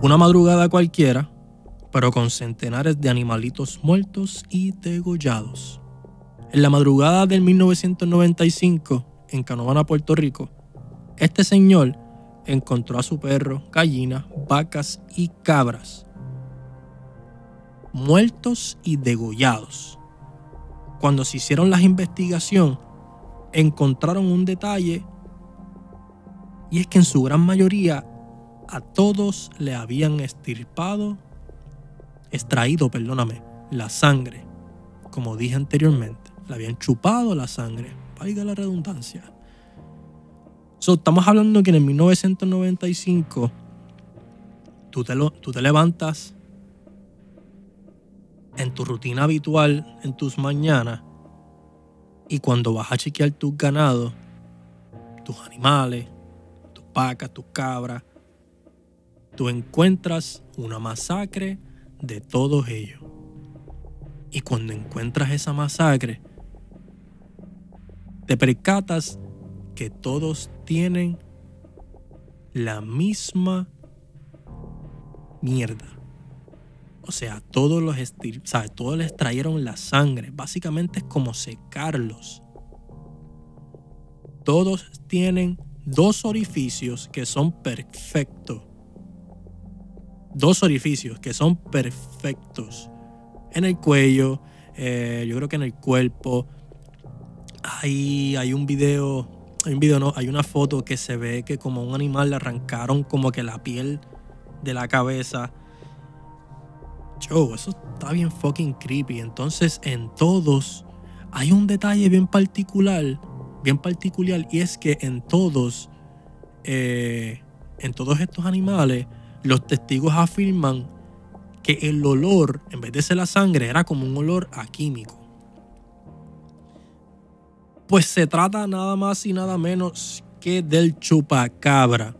Una madrugada cualquiera, pero con centenares de animalitos muertos y degollados. En la madrugada del 1995, en Canovana, Puerto Rico, este señor encontró a su perro, gallinas, vacas y cabras muertos y degollados. Cuando se hicieron las investigaciones, encontraron un detalle y es que en su gran mayoría a todos le habían estirpado, extraído, perdóname, la sangre. Como dije anteriormente, le habían chupado la sangre. Vaya la redundancia. estamos hablando que en el 1995 tú te, tú te levantas en tu rutina habitual, en tus mañanas, y cuando vas a chequear tus ganados, tus animales, tus vacas, tus cabras, tú encuentras una masacre de todos ellos. Y cuando encuentras esa masacre, te percatas que todos tienen la misma mierda. O sea, todos los todos les trajeron la sangre. Básicamente es como secarlos. Todos tienen dos orificios que son perfectos. Dos orificios que son perfectos. En el cuello, eh, yo creo que en el cuerpo. Hay, hay un video, hay un video, no, hay una foto que se ve que como un animal le arrancaron como que la piel de la cabeza Joe, eso está bien fucking creepy. Entonces, en todos hay un detalle bien particular, bien particular, y es que en todos, eh, en todos estos animales, los testigos afirman que el olor, en vez de ser la sangre, era como un olor a químico. Pues se trata nada más y nada menos que del chupacabra.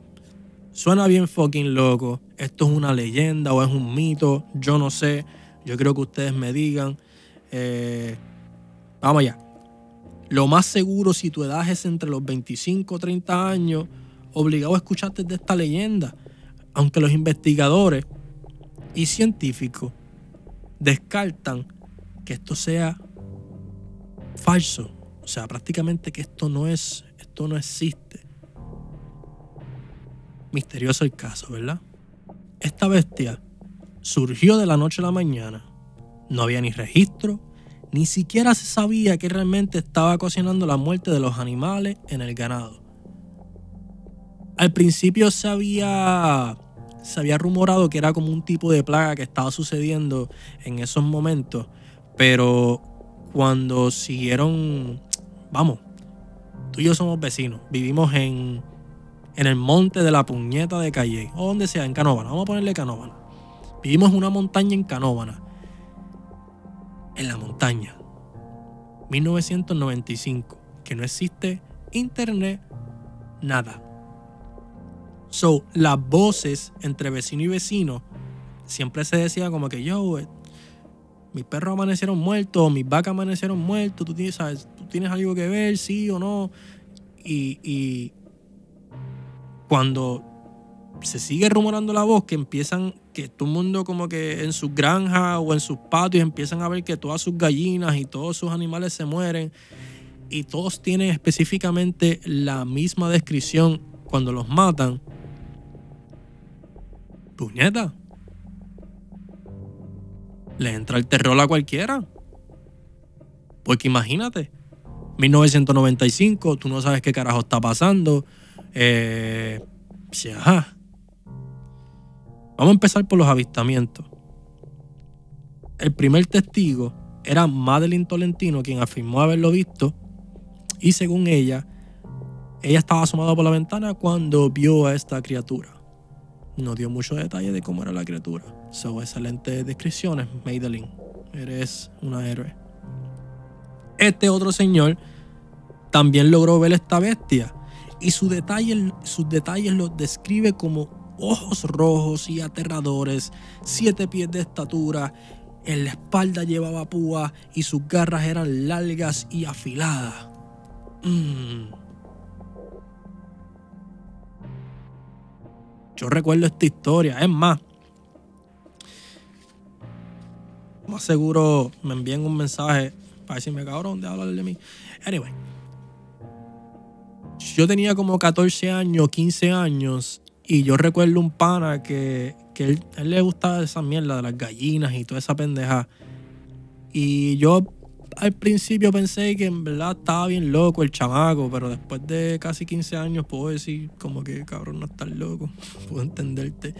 Suena bien fucking loco esto es una leyenda o es un mito, yo no sé, yo creo que ustedes me digan. Eh, vamos allá. Lo más seguro si tu edad es entre los 25 o 30 años, obligado a escucharte de esta leyenda, aunque los investigadores y científicos descartan que esto sea falso, o sea, prácticamente que esto no es, esto no existe. Misterioso el caso, ¿verdad? Esta bestia surgió de la noche a la mañana. No había ni registro, ni siquiera se sabía que realmente estaba cocinando la muerte de los animales en el ganado. Al principio se había, se había rumorado que era como un tipo de plaga que estaba sucediendo en esos momentos, pero cuando siguieron, vamos, tú y yo somos vecinos, vivimos en en el monte de la puñeta de Calle, o donde sea, en Canóvana. Vamos a ponerle Canóvana. Vivimos en una montaña en Canóvana. En la montaña. 1995. Que no existe internet, nada. So, las voces entre vecino y vecino siempre se decía como que yo, eh, mis perros amanecieron muertos, mis vacas amanecieron muertos, tú tienes, tú tienes algo que ver, sí o no. y, cuando se sigue rumorando la voz que empiezan, que todo el mundo como que en sus granjas o en sus patios empiezan a ver que todas sus gallinas y todos sus animales se mueren y todos tienen específicamente la misma descripción cuando los matan. Puñeta. Le entra el terror a cualquiera. Porque imagínate, 1995, tú no sabes qué carajo está pasando eh, Vamos a empezar por los avistamientos. El primer testigo era Madeline Tolentino, quien afirmó haberlo visto. Y según ella, ella estaba asomada por la ventana cuando vio a esta criatura. No dio mucho detalle de cómo era la criatura. Son excelentes descripciones, Madeline. Eres una héroe. Este otro señor también logró ver esta bestia y su detalle, sus detalles los describe como ojos rojos y aterradores, siete pies de estatura, en la espalda llevaba púa y sus garras eran largas y afiladas. Mm. Yo recuerdo esta historia. Es más, más seguro me envíen un mensaje para decirme, cabrón, de hablar de mí. Anyway, yo tenía como 14 años, 15 años, y yo recuerdo un pana que, que él, le gustaba esa mierda de las gallinas y toda esa pendeja. Y yo al principio pensé que en verdad estaba bien loco el chamaco, pero después de casi 15 años puedo decir como que cabrón no estás loco, puedo entenderte.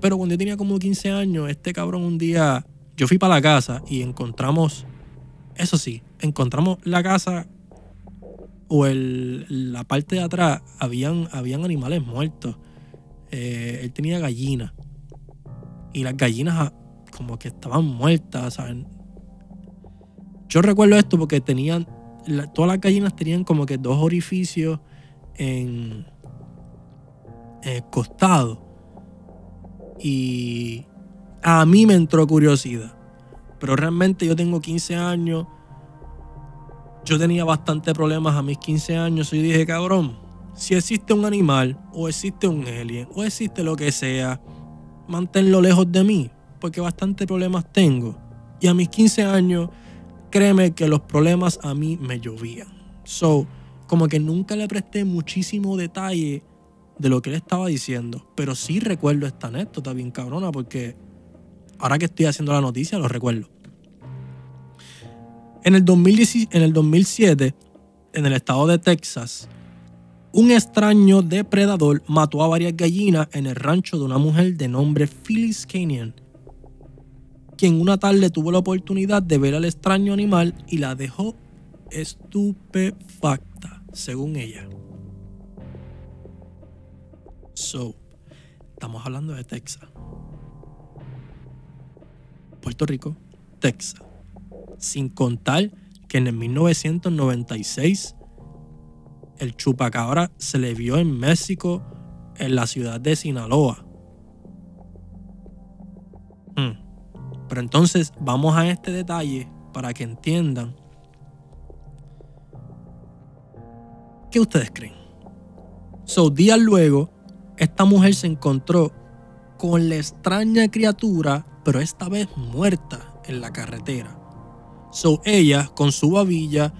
Pero cuando yo tenía como 15 años, este cabrón un día, yo fui para la casa y encontramos, eso sí, encontramos la casa o el, la parte de atrás, habían, habían animales muertos. Eh, él tenía gallinas y las gallinas ah, como que estaban muertas, ¿saben? Yo recuerdo esto porque tenían, todas las gallinas tenían como que dos orificios en, el costado. Y a mí me entró curiosidad. Pero realmente yo tengo 15 años. Yo tenía bastante problemas a mis 15 años. Y dije, cabrón, si existe un animal, o existe un alien, o existe lo que sea, manténlo lejos de mí. Porque bastante problemas tengo. Y a mis 15 años créeme que los problemas a mí me llovían. So, como que nunca le presté muchísimo detalle de lo que él estaba diciendo. Pero sí recuerdo esta anécdota bien cabrona porque ahora que estoy haciendo la noticia lo recuerdo. En el, en el 2007, en el estado de Texas, un extraño depredador mató a varias gallinas en el rancho de una mujer de nombre Phyllis Canyon quien una tarde tuvo la oportunidad de ver al extraño animal y la dejó estupefacta, según ella. So, estamos hablando de Texas. Puerto Rico, Texas. Sin contar que en el 1996 el chupacabra se le vio en México, en la ciudad de Sinaloa. Entonces vamos a este detalle para que entiendan. ¿Qué ustedes creen? So, días luego, esta mujer se encontró con la extraña criatura, pero esta vez muerta en la carretera. So, ella, con su babilla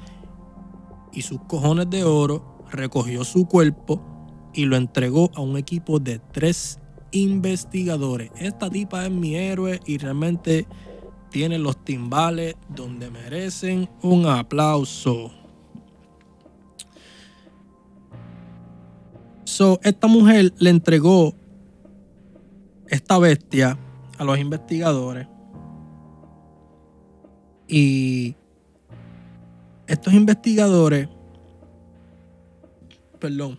y sus cojones de oro, recogió su cuerpo y lo entregó a un equipo de tres investigadores. Esta tipa es mi héroe y realmente tiene los timbales donde merecen un aplauso. So, esta mujer le entregó esta bestia a los investigadores. Y estos investigadores, perdón,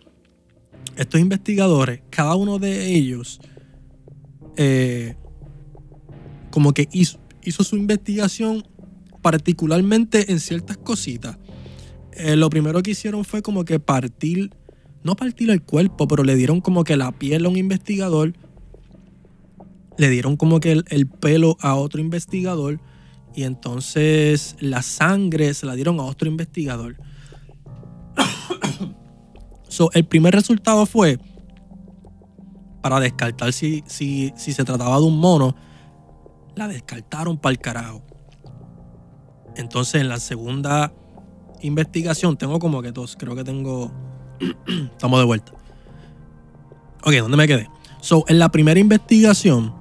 estos investigadores, cada uno de ellos, eh, como que hizo, su investigación particularmente en ciertas cositas. Eh, lo primero que hicieron fue como que partir, no partir el cuerpo, pero le dieron como que la piel a un investigador, le dieron como que el pelo a otro investigador y entonces la sangre se la dieron a otro investigador el primer resultado fue para descartar si, si, se trataba de un mono, la descartaron para el carajo. Entonces, en la segunda investigación, tengo como que dos, creo que tengo. Estamos de vuelta. Ok, ¿dónde me quedé? So, en la primera investigación,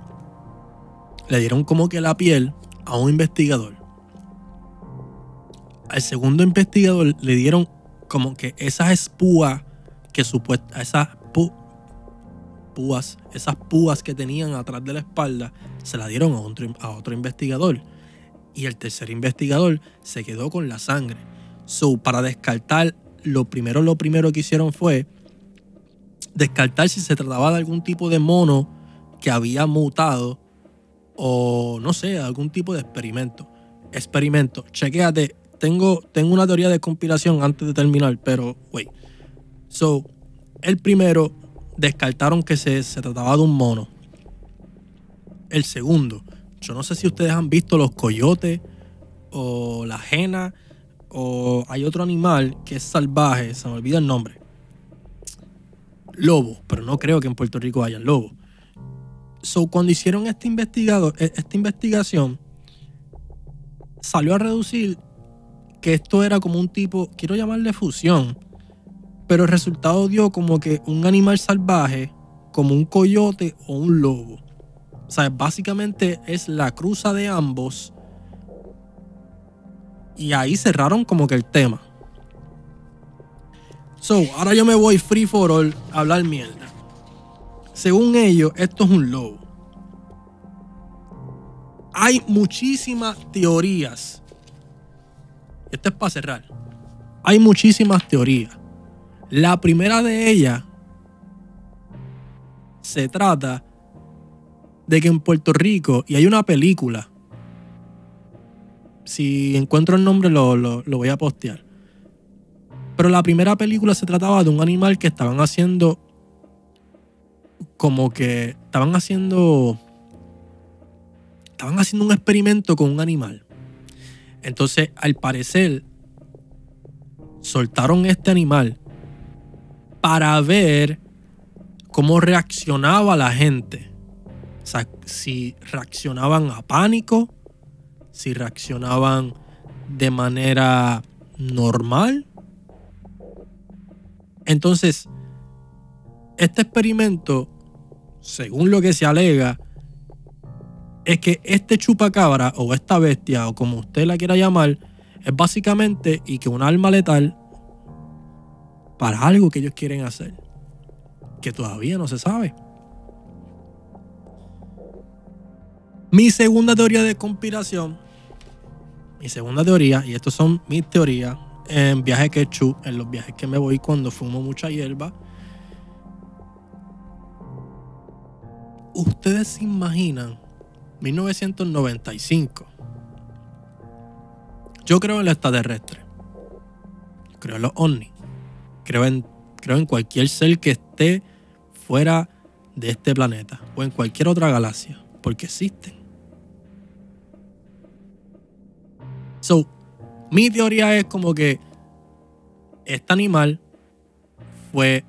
le dieron como que la piel a un investigador. Al segundo investigador le dieron como que esas espúas que supuesta, esas púas, esas púas que tenían atrás de la espalda, se la dieron a otro, a otro investigador. Y el tercer investigador se quedó con la sangre. So, para descartar, lo primero, lo primero que hicieron fue descartar si se trataba de algún tipo de mono que había mutado o no sé, algún tipo de experimento. Experimento. Chequéate. Tengo, tengo una teoría de conspiración antes de terminar, pero, wait. So, el primero descartaron que se, trataba de un mono. El segundo, yo no sé si ustedes han visto los coyotes o la jena o hay otro animal que es salvaje, se me olvida el nombre. Lobo, pero no creo que en Puerto Rico haya lobo. So, cuando hicieron este investigado, e, esta investigación, salió a reducir que esto era como un tipo, quiero llamarle fusión, pero el resultado dio como que un animal salvaje, como un coyote o un lobo. O sea, básicamente es la cruza de ambos. Y ahí cerraron como que el tema. So, ahora yo me voy free for all a hablar mierda. Según ellos, esto es un lobo. Hay muchísimas teorías. Esto es para cerrar. Hay muchísimas teorías. La primera de ellas se trata de que en Puerto Rico, y hay una película, si encuentro el nombre lo, lo, voy a postear. Pero la primera película se trataba de un animal que estaban haciendo como que estaban haciendo estaban haciendo un experimento con un animal. Entonces, al parecer, soltaron este animal para ver cómo reaccionaba la gente. O sea, si reaccionaban a pánico, si reaccionaban de manera normal. Entonces, este experimento, según lo que se alega, es que este chupacabra o esta bestia o como usted la quiera llamar, es básicamente y que un arma letal para algo que ellos quieren hacer, que todavía no se sabe. Mi segunda teoría de conspiración, mi segunda teoría, y estos son mis teorías en viaje quechú, en los viajes que me voy cuando fumo mucha hierba. Ustedes se imaginan 1995. Yo creo en el extraterrestre. Creo en los ovnis. Creo en, creo en cualquier ser que esté fuera de este planeta o en cualquier otra galaxia, porque existen. So, mi teoría es como que este animal fue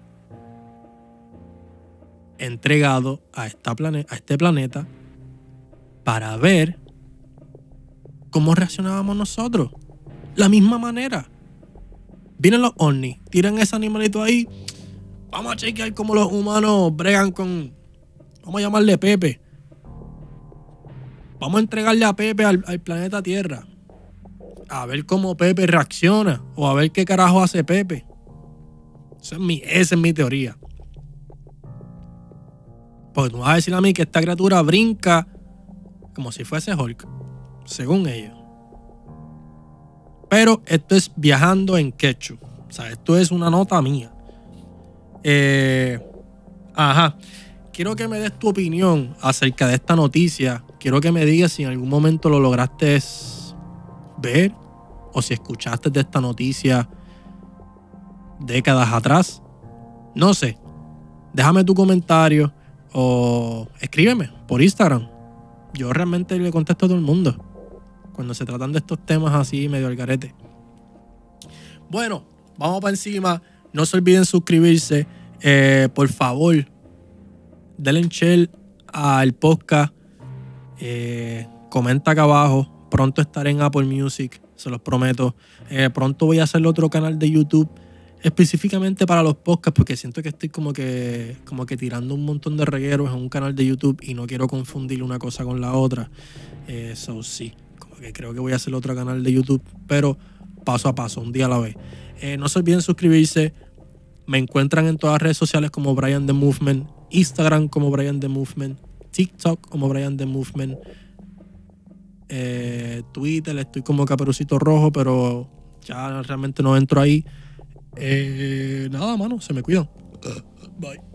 entregado a, esta a este planeta para ver cómo reaccionábamos nosotros. La misma manera. Vienen los ovnis, tiran ese animalito ahí. Vamos a chequear cómo los humanos bregan con. Vamos a llamarle Pepe. Vamos a entregarle a Pepe al planeta Tierra a ver cómo Pepe reacciona o a ver qué carajo hace Pepe. Esa es mi, esa es mi teoría. Porque tú vas a decir a mí que esta criatura brinca como si fuese Hulk, según ellos. Pero esto es viajando en quechua. O sea, esto es una nota mía. Eh, ajá. Quiero que me des tu opinión acerca de esta noticia. Quiero que me digas si en algún momento lo lograste ver o si escuchaste de esta noticia décadas atrás. No sé. Déjame tu comentario o escríbeme por Instagram. Yo realmente le contesto a todo el mundo cuando se tratan de estos temas así medio al garete. Bueno, vamos para encima. No se olviden suscribirse. Eh, por favor, denle share al podcast. Eh, comenta acá abajo. Pronto estaré en Apple Music se los prometo. Eh, pronto voy a hacer otro canal de YouTube específicamente para los podcasts porque siento que estoy como que como que tirando un montón de regueros en un canal de YouTube y no quiero confundir una cosa con la otra. Eso sí, como que creo que voy a hacer otro canal de YouTube, pero paso a paso, un día a la vez. Eh, no se olviden suscribirse. Me encuentran en todas las redes sociales como Brian The Movement, Instagram como Brian The Movement, TikTok como Brian The Movement. Eh, Twitter, estoy como caperucito rojo, pero ya realmente no entro ahí. Eh, nada, mano, se me cuidan. Bye.